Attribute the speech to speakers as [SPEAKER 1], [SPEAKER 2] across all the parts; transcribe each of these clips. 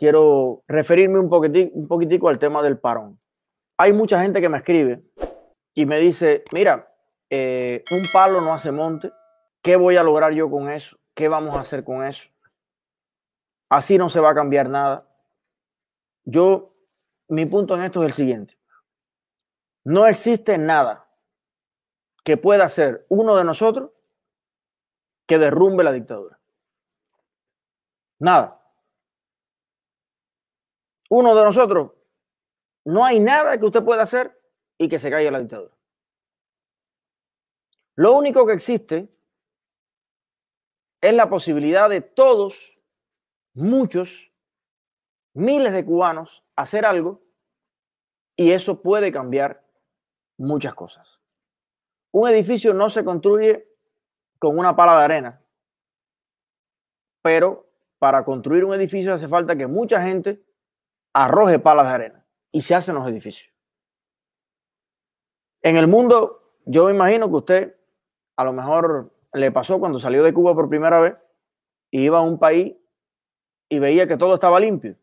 [SPEAKER 1] quiero referirme un poquitico, al tema del parón. Hay mucha gente que me escribe y me dice, mira, eh, un palo no hace monte, ¿qué voy a lograr yo con eso? ¿Qué vamos a hacer con eso? Así no se va a cambiar nada. Yo, mi punto en esto es el siguiente. No existe nada que pueda hacer uno de nosotros que derrumbe la dictadura. Nada. Uno de nosotros, no hay nada que usted pueda hacer y que se caiga la dictadura. Lo único que existe es la posibilidad de todos, muchos, miles de cubanos hacer algo y eso puede cambiar muchas cosas. Un edificio no se construye con una pala de arena, pero para construir un edificio hace falta que mucha gente arroje palas de arena y se hacen los edificios. En el mundo, yo me imagino que usted a lo mejor le pasó cuando salió de Cuba por primera vez y iba a un país y veía que todo estaba limpio.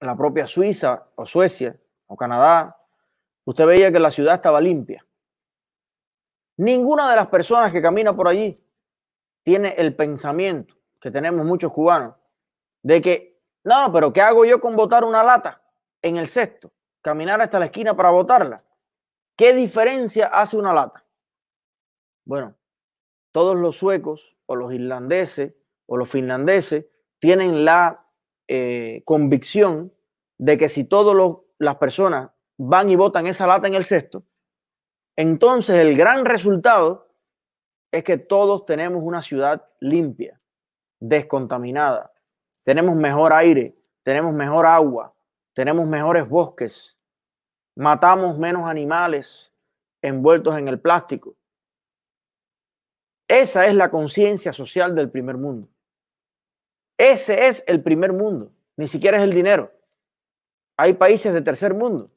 [SPEAKER 1] La propia Suiza o Suecia o Canadá, usted veía que la ciudad estaba limpia. Ninguna de las personas que camina por allí tiene el pensamiento que tenemos muchos cubanos de que, no, pero ¿qué hago yo con botar una lata en el cesto? Caminar hasta la esquina para botarla. ¿Qué diferencia hace una lata? Bueno, todos los suecos o los irlandeses o los finlandeses tienen la eh, convicción de que si todas las personas van y botan esa lata en el cesto, entonces el gran resultado es que todos tenemos una ciudad limpia, descontaminada, tenemos mejor aire, tenemos mejor agua, tenemos mejores bosques, matamos menos animales envueltos en el plástico. Esa es la conciencia social del primer mundo. Ese es el primer mundo, ni siquiera es el dinero. Hay países de tercer mundo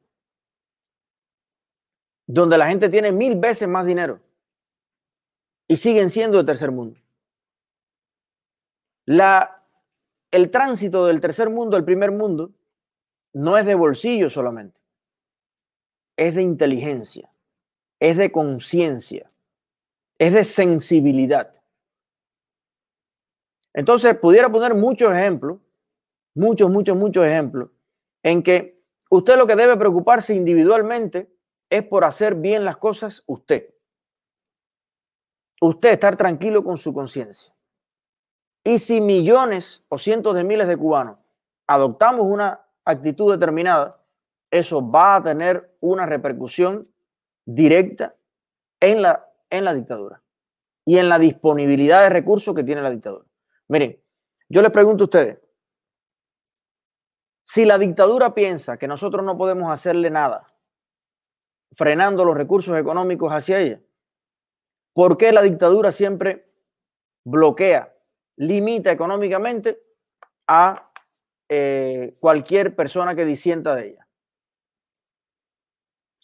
[SPEAKER 1] donde la gente tiene mil veces más dinero y siguen siendo de tercer mundo. La, el tránsito del tercer mundo al primer mundo no es de bolsillo solamente, es de inteligencia, es de conciencia, es de sensibilidad. Entonces, pudiera poner muchos ejemplos, muchos, muchos, muchos ejemplos, en que usted lo que debe preocuparse individualmente es por hacer bien las cosas usted. Usted estar tranquilo con su conciencia. Y si millones o cientos de miles de cubanos adoptamos una actitud determinada, eso va a tener una repercusión directa en la, en la dictadura y en la disponibilidad de recursos que tiene la dictadura. Miren, yo les pregunto a ustedes, si la dictadura piensa que nosotros no podemos hacerle nada frenando los recursos económicos hacia ella, ¿por qué la dictadura siempre bloquea, limita económicamente a eh, cualquier persona que disienta de ella?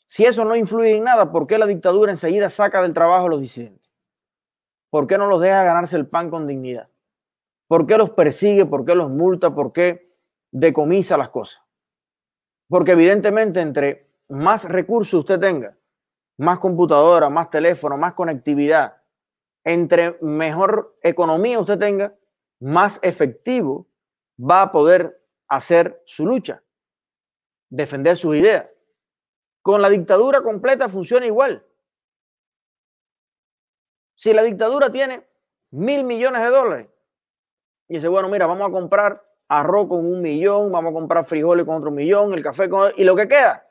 [SPEAKER 1] Si eso no influye en nada, ¿por qué la dictadura enseguida saca del trabajo a los disidentes? ¿Por qué no los deja ganarse el pan con dignidad? ¿Por qué los persigue? ¿Por qué los multa? ¿Por qué decomisa las cosas? Porque evidentemente entre más recursos usted tenga, más computadora, más teléfono, más conectividad, entre mejor economía usted tenga, más efectivo va a poder hacer su lucha, defender sus ideas. Con la dictadura completa funciona igual. Si la dictadura tiene mil millones de dólares, y dice, bueno, mira, vamos a comprar arroz con un millón, vamos a comprar frijoles con otro millón, el café con... y lo que queda.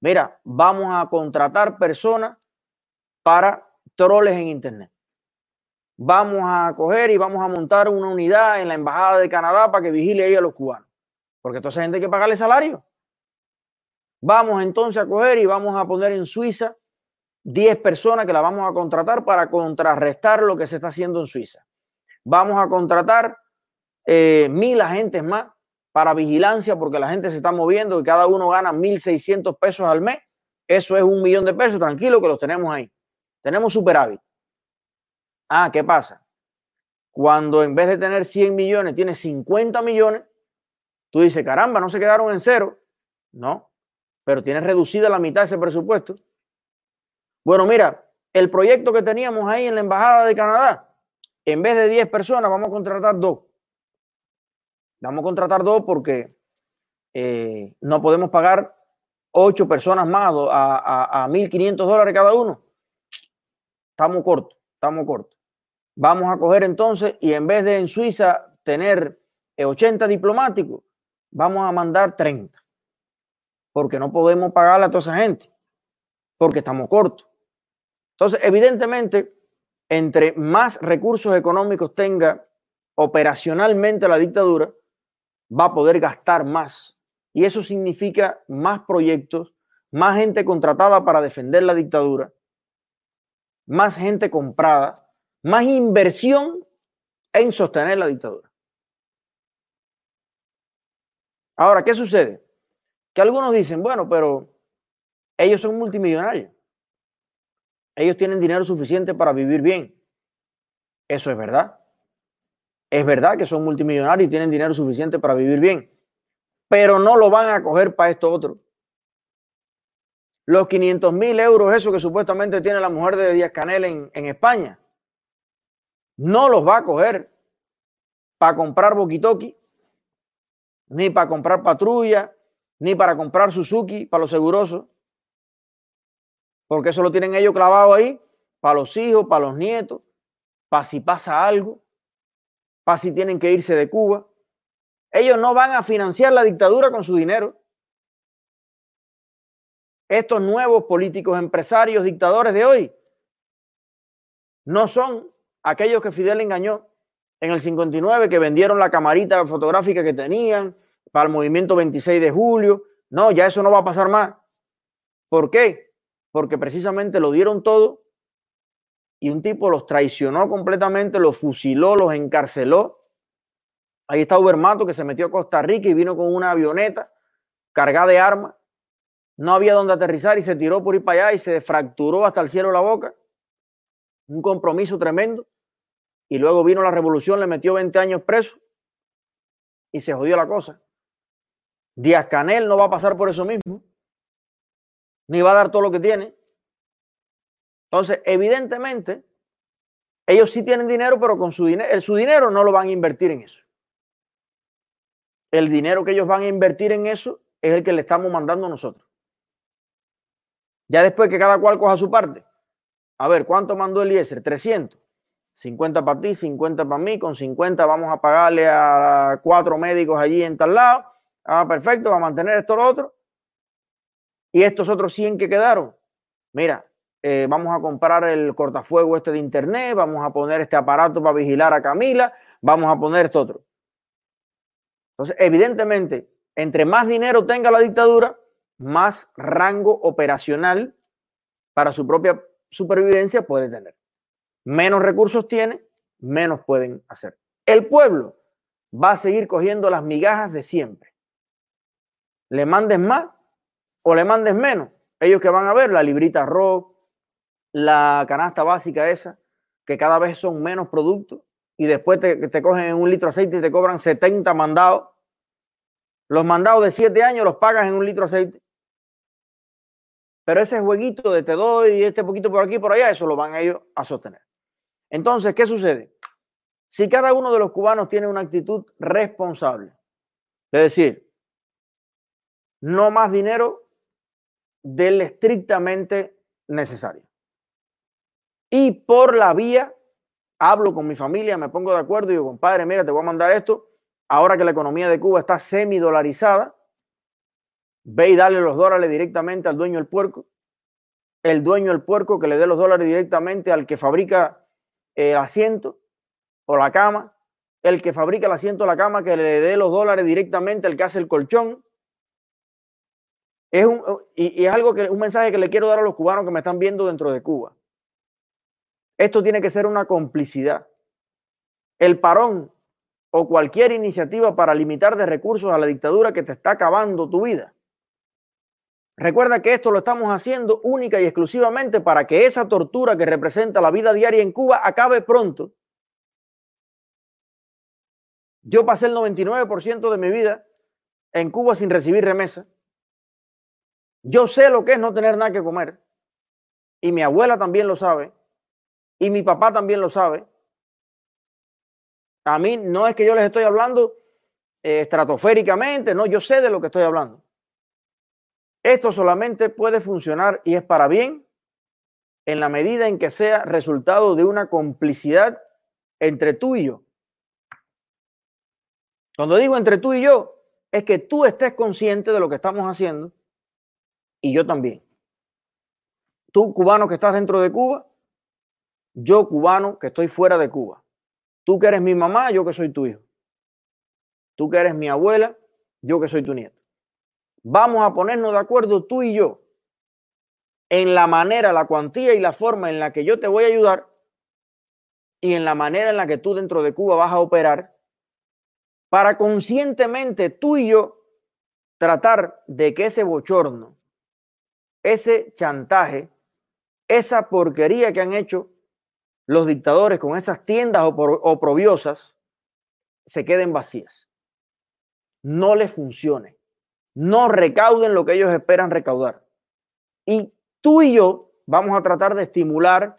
[SPEAKER 1] Mira, vamos a contratar personas para troles en Internet. Vamos a coger y vamos a montar una unidad en la Embajada de Canadá para que vigile ahí a los cubanos. Porque toda esa gente hay que pagarle salario. Vamos entonces a coger y vamos a poner en Suiza 10 personas que la vamos a contratar para contrarrestar lo que se está haciendo en Suiza vamos a contratar eh, mil agentes más para vigilancia porque la gente se está moviendo y cada uno gana 1.600 pesos al mes. Eso es un millón de pesos, tranquilo que los tenemos ahí. Tenemos superávit. Ah, ¿qué pasa? Cuando en vez de tener 100 millones, tiene 50 millones, Tú dices, caramba, no se quedaron en cero. No, pero tienes reducida la mitad de ese presupuesto. Bueno, mira, el proyecto que teníamos ahí en la Embajada de Canadá, en vez de 10 personas, vamos a contratar dos. Vamos a contratar dos porque eh, no podemos pagar ocho personas más a, a, a 1.500 dólares cada uno. Estamos cortos, estamos cortos. Vamos a coger entonces y en vez de en Suiza tener 80 diplomáticos, vamos a mandar 30. Porque no podemos pagarle a toda esa gente, porque estamos cortos. Entonces, evidentemente, entre más recursos económicos tenga operacionalmente la dictadura, va a poder gastar más. Y eso significa más proyectos, más gente contratada para defender la dictadura, más gente comprada, más inversión en sostener la dictadura. Ahora, ¿qué sucede? Que algunos dicen, bueno, pero ellos son multimillonarios. Ellos tienen dinero suficiente para vivir bien. Eso es verdad. Es verdad que son multimillonarios y tienen dinero suficiente para vivir bien. Pero no lo van a coger para esto otro. Los 500 mil euros, eso que supuestamente tiene la mujer de Díaz Canel en, España, no los va a coger para comprar boquitoki, ni para comprar patrulla, ni para comprar Suzuki para los segurosos, porque eso lo tienen ellos clavado ahí para los hijos, para los nietos, para si pasa algo, para si tienen que irse de Cuba. Ellos no van a financiar la dictadura con su dinero. Estos nuevos políticos, empresarios, dictadores de hoy, no son aquellos que Fidel engañó en el 59, que vendieron la camarita fotográfica que tenían para el movimiento 26 de julio. No, ya eso no va a pasar más. ¿Por qué? Porque precisamente lo dieron todo y un tipo los traicionó completamente, los fusiló, los encarceló. Ahí está Ubermato que se metió a Costa Rica y vino con una avioneta cargada de armas. No había donde aterrizar y se tiró por ir para allá y se fracturó hasta el cielo la boca. Un compromiso tremendo y luego vino la revolución, le metió 20 años preso y se jodió la cosa. Díaz Canel no va a pasar por eso mismo, ni va a dar todo lo que tiene. Entonces, evidentemente, ellos sí tienen dinero, pero con su dinero, su dinero no lo van a invertir en eso. El dinero que ellos van a invertir en eso es el que le estamos mandando nosotros. Ya después que cada cual coja su parte. A ver, ¿cuánto mandó Eliezer? 300. 50 para ti, 50 para mí, con 50 vamos a pagarle a cuatro médicos allí en tal lado. Ah, perfecto, va a mantener esto lo otro. Y estos otros 100 que quedaron, mira, eh, vamos a comprar el cortafuego este de internet, vamos a poner este aparato para vigilar a Camila, vamos a poner esto otro. Entonces, evidentemente, entre más dinero tenga la dictadura, más rango operacional para su propia supervivencia puede tener menos recursos tiene, menos pueden hacer. El pueblo va a seguir cogiendo las migajas de siempre. Le mandes más o le mandes menos. Ellos que van a ver la librita arroz, la canasta básica esa, que cada vez son menos productos y después te, te cogen un litro de aceite y te cobran 70 mandados. Los mandados de 7 años los pagas en un litro de aceite. Pero ese jueguito de te doy este poquito por aquí por allá, eso lo van ellos a sostener. Entonces, ¿qué sucede? Si cada uno de los cubanos tiene una actitud responsable, es decir, no más dinero del estrictamente necesario. Y por la vía, hablo con mi familia, me pongo de acuerdo y digo, compadre, mira, te voy a mandar esto. Ahora que la economía de Cuba está semi-dolarizada, ve y dale los dólares directamente al dueño del puerco. El dueño del puerco que le dé los dólares directamente al que fabrica el asiento o la cama, el que fabrica el asiento o la cama que le dé los dólares directamente al que hace el colchón. Es un, y, es algo que un mensaje que le quiero dar a los cubanos que me están viendo dentro de Cuba. Esto tiene que ser una complicidad. El parón o cualquier iniciativa para limitar de recursos a la dictadura que te está acabando tu vida Recuerda que esto lo estamos haciendo única y exclusivamente para que esa tortura que representa la vida diaria en Cuba acabe pronto. Yo pasé el 99% de mi vida en Cuba sin recibir remesa. Yo sé lo que es no tener nada que comer. Y mi abuela también lo sabe. Y mi papá también lo sabe. A mí no es que yo les estoy hablando eh, estratosféricamente, no, yo sé de lo que estoy hablando. Esto solamente puede funcionar y es para bien en la medida en que sea resultado de una complicidad entre tú y yo. Cuando digo entre tú y yo, es que tú estés consciente de lo que estamos haciendo y yo también. Tú, cubano que estás dentro de Cuba, yo, cubano que estoy fuera de Cuba. Tú que eres mi mamá, yo que soy tu hijo. Tú que eres mi abuela, yo que soy tu nieto. Vamos a ponernos de acuerdo tú y yo en la manera, la cuantía y la forma en la que yo te voy a ayudar y en la manera en la que tú dentro de Cuba vas a operar para conscientemente tú y yo tratar de que ese bochorno, ese chantaje, esa porquería que han hecho los dictadores con esas tiendas oprobiosas se queden vacías. No les funcione. No recauden lo que ellos esperan recaudar. Y tú y yo vamos a tratar de estimular,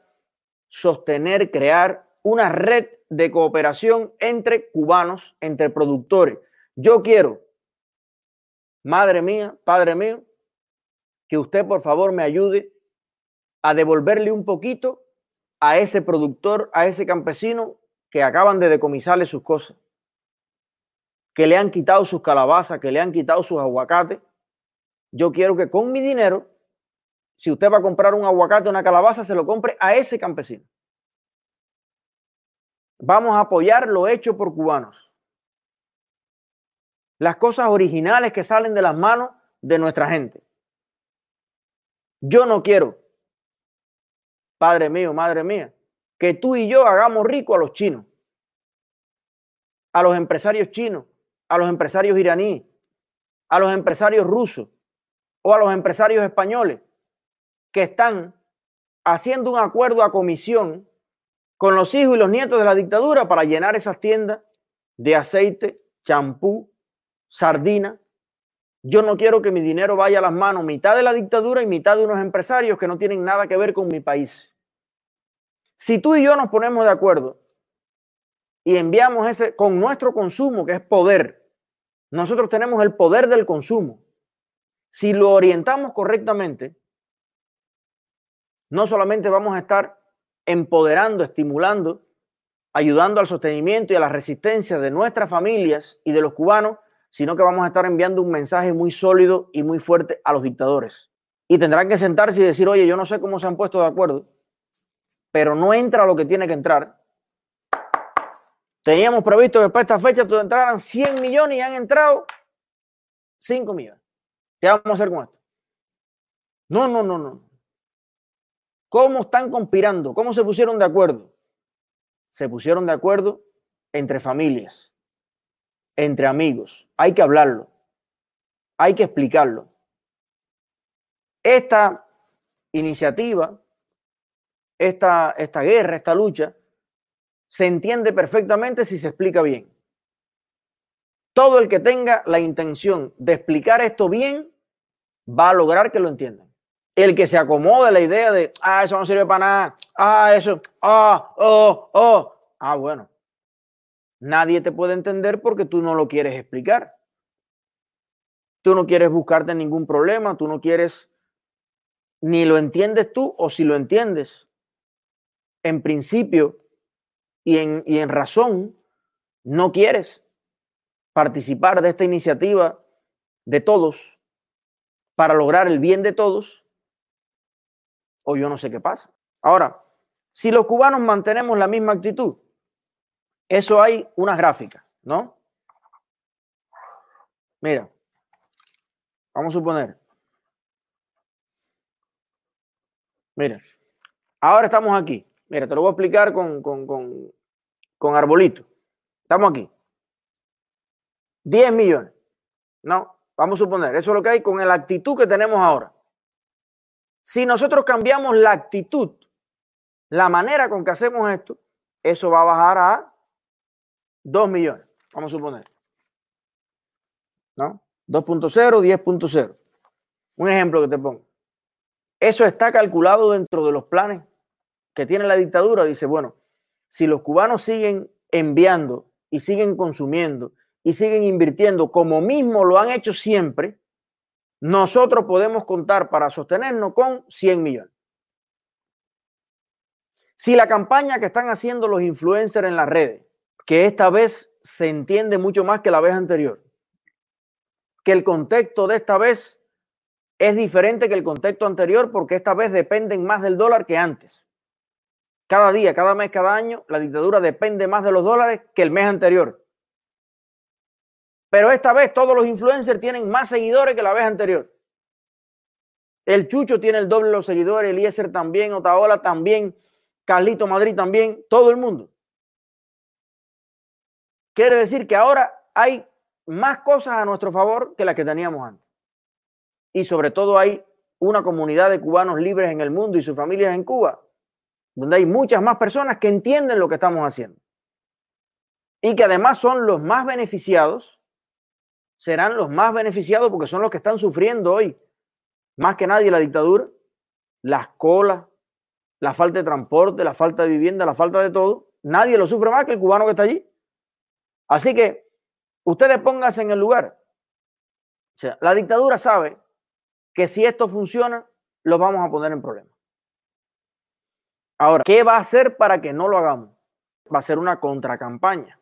[SPEAKER 1] sostener, crear una red de cooperación entre cubanos, entre productores. Yo quiero, madre mía, padre mío, que usted por favor me ayude a devolverle un poquito a ese productor, a ese campesino que acaban de decomisarle sus cosas, que le han quitado sus calabazas, que le han quitado sus aguacates. Yo quiero que con mi dinero, si usted va a comprar un aguacate, una calabaza, se lo compre a ese campesino. Vamos a apoyar lo hecho por cubanos. Las cosas originales que salen de las manos de nuestra gente. Yo no quiero Padre mío, madre mía, que tú y yo hagamos rico a los chinos, a los empresarios chinos, a los empresarios iraníes, a los empresarios rusos o a los empresarios españoles que están haciendo un acuerdo a comisión con los hijos y los nietos de la dictadura para llenar esas tiendas de aceite, champú, sardina. Yo no quiero que mi dinero vaya a las manos mitad de la dictadura y mitad de unos empresarios que no tienen nada que ver con mi país. Si tú y yo nos ponemos de acuerdo y enviamos ese con nuestro consumo, que es poder, nosotros tenemos el poder del consumo. Si lo orientamos correctamente, no solamente vamos a estar empoderando, estimulando, ayudando al sostenimiento y a la resistencia de nuestras familias y de los cubanos, sino que vamos a estar enviando un mensaje muy sólido y muy fuerte a los dictadores. Y tendrán que sentarse y decir, oye, yo no sé cómo se han puesto de acuerdo, pero no entra lo que tiene que entrar. Teníamos previsto que para esta fecha entraran 100 millones y han entrado 5 millones. ¿Qué vamos a hacer con esto? No, no, no, no. ¿Cómo están conspirando? ¿Cómo se pusieron de acuerdo? Se pusieron de acuerdo entre familias, entre amigos. Hay que hablarlo. Hay que explicarlo. Esta iniciativa esta, esta guerra, esta lucha, se entiende perfectamente si se explica bien. Todo el que tenga la intención de explicar esto bien va a lograr que lo entiendan. El que se acomode la idea de, ah, eso no sirve para nada, ah, eso, ah, oh, oh, ah, bueno. Nadie te puede entender porque tú no lo quieres explicar. Tú no quieres buscarte ningún problema, tú no quieres, ni lo entiendes tú o si lo entiendes, en principio y en, y en razón no quieres participar de esta iniciativa de todos para lograr el bien de todos, o yo no sé qué pasa. Ahora, si los cubanos mantenemos la misma actitud, eso hay una gráfica, ¿no? Mira, vamos a suponer. Mira, ahora estamos aquí. Mira, te lo voy a explicar con, con, con, arbolito. Estamos aquí. 10 millones. No, vamos a suponer, eso es lo que hay con la actitud que tenemos ahora. Si nosotros cambiamos la actitud, la manera con que hacemos esto, eso va a bajar a 2 millones, vamos a suponer. ¿No? 2.0, 10.0. Un ejemplo que te pongo. Eso está calculado dentro de los planes que tiene la dictadura. Dice, bueno, si los cubanos siguen enviando y siguen consumiendo y siguen invirtiendo como mismo lo han hecho siempre, nosotros podemos contar para sostenernos con 100 millones. Si la campaña que están haciendo los influencers en las redes, que esta vez se entiende mucho más que la vez anterior, que el contexto de esta vez es diferente que el contexto anterior porque esta vez dependen más del dólar que antes. Cada día, cada mes, cada año, la dictadura depende más de los dólares que el mes anterior. Pero esta vez todos los influencers tienen más seguidores que la vez anterior. El Chucho tiene el doble de los seguidores, Eliezer también, Otaola también, Carlito Madrid también, todo el mundo. Quiere decir que ahora hay más cosas a nuestro favor que las que teníamos antes. Y sobre todo hay una comunidad de cubanos libres en el mundo y sus familias en Cuba, donde hay muchas más personas que entienden lo que estamos haciendo. Y que además son los más beneficiados, serán los más beneficiados porque son los que están sufriendo hoy, más que nadie la dictadura, las colas, la falta de transporte, la falta de vivienda, la falta de todo. Nadie lo sufre más que el cubano que está allí. Así que ustedes pónganse en el lugar. O sea, la dictadura sabe que si esto funciona, lo vamos a poner en problema. Ahora, ¿qué va a hacer para que no lo hagamos? Va a ser una contracampaña.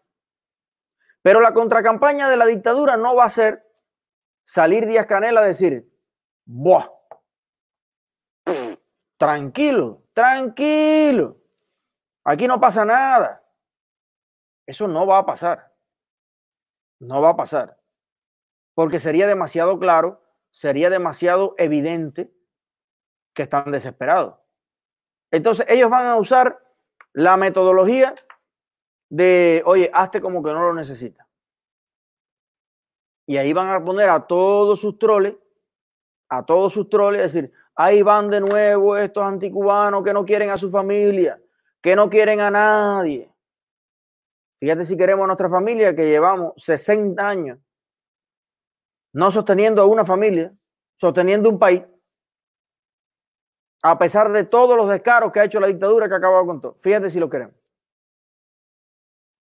[SPEAKER 1] Pero la contracampaña de la dictadura no va a ser salir Díaz Canel a decir, ¡buah! Tranquilo, tranquilo. Aquí no pasa nada. Eso no va a pasar. No va a pasar. Porque sería demasiado claro sería demasiado evidente que están desesperados. Entonces ellos van a usar la metodología de, oye, hazte como que no lo necesita. Y ahí van a poner a todos sus troles, a todos sus troles, decir, ahí van de nuevo estos anticubanos que no quieren a su familia, que no quieren a nadie. Fíjate si queremos a nuestra familia que llevamos 60 años no sosteniendo a una familia, sosteniendo un país, a pesar de todos los descaros que ha hecho la dictadura que ha acabado con todo. Fíjate si lo queremos.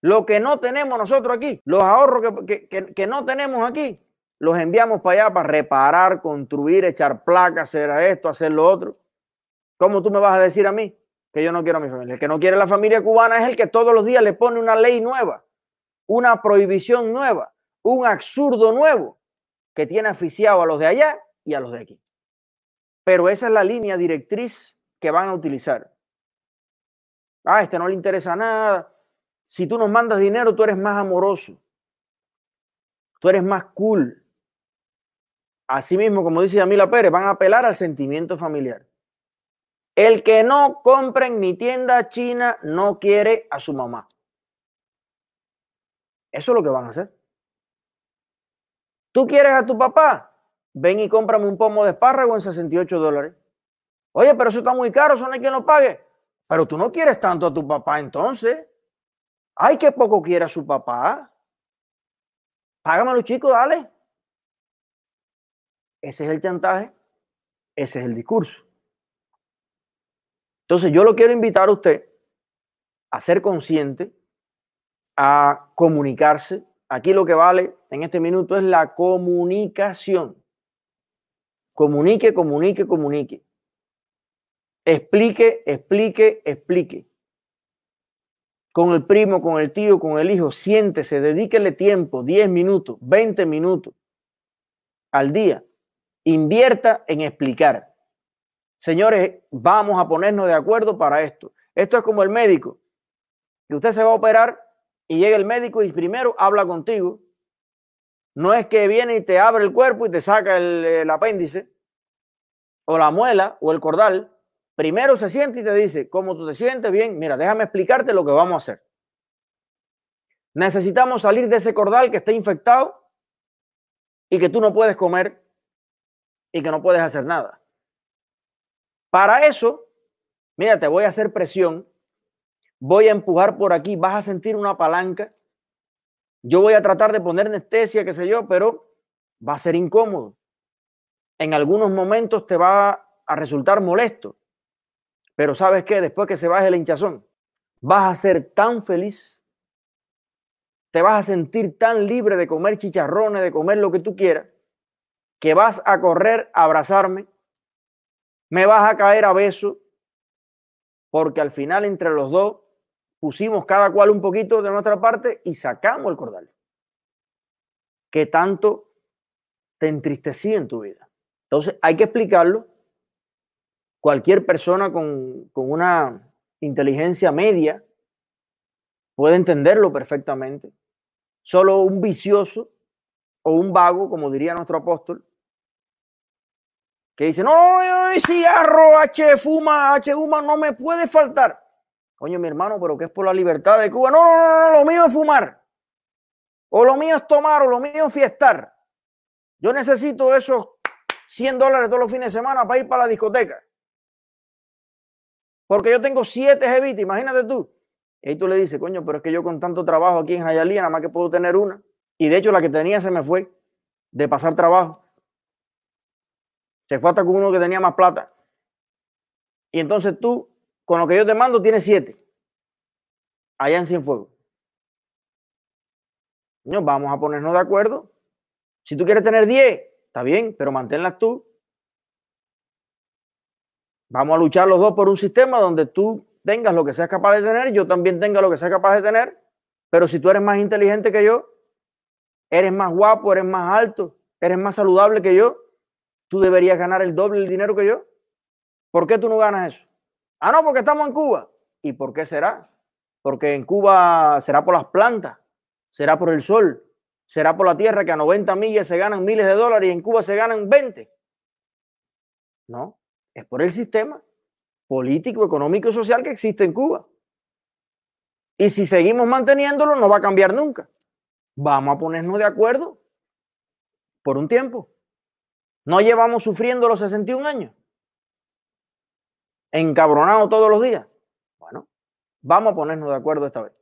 [SPEAKER 1] Lo que no tenemos nosotros aquí, los ahorros que, no tenemos aquí, los enviamos para allá para reparar, construir, echar placas, hacer esto, hacer lo otro. ¿Cómo tú me vas a decir a mí que yo no quiero a mi familia? El que no quiere la familia cubana es el que todos los días le pone una ley nueva, una prohibición nueva, un absurdo nuevo que tiene aficiado a los de allá y a los de aquí. Pero esa es la línea directriz que van a utilizar. Ah, a este no le interesa nada. Si tú nos mandas dinero, tú eres más amoroso. Tú eres más cool. Asimismo, como dice Yamila Pérez, van a apelar al sentimiento familiar. El que no compra en mi tienda china no quiere a su mamá. Eso es lo que van a hacer. ¿Tú quieres a tu papá? Ven y cómprame un pomo de espárrago en 68 dólares. Oye, pero eso está muy caro, eso no hay quien lo pague. Pero tú no quieres tanto a tu papá entonces. Ay, qué poco quiere a su papá. Págamelo, chico, dale. Ese es el chantaje. Ese es el discurso. Entonces yo lo quiero invitar a usted a ser consciente, a comunicarse, Aquí lo que vale en este minuto es la comunicación. Comunique, comunique, comunique. Explique, explique, explique. Con el primo, con el tío, con el hijo, siéntese, dedíquele tiempo, 10 minutos, 20 minutos al día. Invierta en explicar. Señores, vamos a ponernos de acuerdo para esto. Esto es como el médico. Que usted se va a operar y llega el médico y primero habla contigo. No es que viene y te abre el cuerpo y te saca el, apéndice o la muela o el cordal. Primero se siente y te dice, ¿cómo tú te sientes? Bien, mira, déjame explicarte lo que vamos a hacer. Necesitamos salir de ese cordal que está infectado y que tú no puedes comer y que no puedes hacer nada. Para eso, mira, te voy a hacer presión voy a empujar por aquí, vas a sentir una palanca. Yo voy a tratar de poner anestesia, qué sé yo, pero va a ser incómodo. En algunos momentos te va a resultar molesto. Pero ¿sabes qué? Después que se baje el hinchazón, vas a ser tan feliz. Te vas a sentir tan libre de comer chicharrones, de comer lo que tú quieras, que vas a correr a abrazarme, me vas a caer a beso, porque al final entre los dos pusimos cada cual un poquito de nuestra parte y sacamos el cordal. Que tanto te entristecí en tu vida. Entonces hay que explicarlo. Cualquier persona con, con una inteligencia media puede entenderlo perfectamente. Solo un vicioso o un vago, como diría nuestro apóstol, que dice, no, cigarro, H fuma, H fuma, no me puede faltar. Coño, mi hermano, pero que es por la libertad de Cuba. No, no, no, no, lo mío es fumar. O lo mío es tomar, o lo mío es fiestar. Yo necesito esos 100 dólares todos los fines de semana para ir para la discoteca. Porque yo tengo siete jevitas, imagínate tú. Y ahí tú le dices, coño, pero es que yo con tanto trabajo aquí en Jayalía, nada más que puedo tener una. Y de hecho la que tenía se me fue de pasar trabajo. Se fue hasta con uno que tenía más plata. Y entonces tú con lo que yo te mando tiene siete. Allá en Cienfuegos. No, vamos a ponernos de acuerdo. Si tú quieres tener diez, está bien, pero manténlas tú. Vamos a luchar los dos por un sistema donde tú tengas lo que seas capaz de tener, yo también tenga lo que sea capaz de tener. Pero si tú eres más inteligente que yo, eres más guapo, eres más alto, eres más saludable que yo, tú deberías ganar el doble del dinero que yo. ¿Por qué tú no ganas eso? Ah, no, porque estamos en Cuba. ¿Y por qué será? Porque en Cuba será por las plantas, será por el sol, será por la tierra que a 90 millas se ganan miles de dólares y en Cuba se ganan 20. No, es por el sistema político, económico y social que existe en Cuba. Y si seguimos manteniéndolo, no va a cambiar nunca. Vamos a ponernos de acuerdo por un tiempo. No llevamos sufriendo los 61 años encabronado todos los días. Bueno, vamos a ponernos de acuerdo esta vez.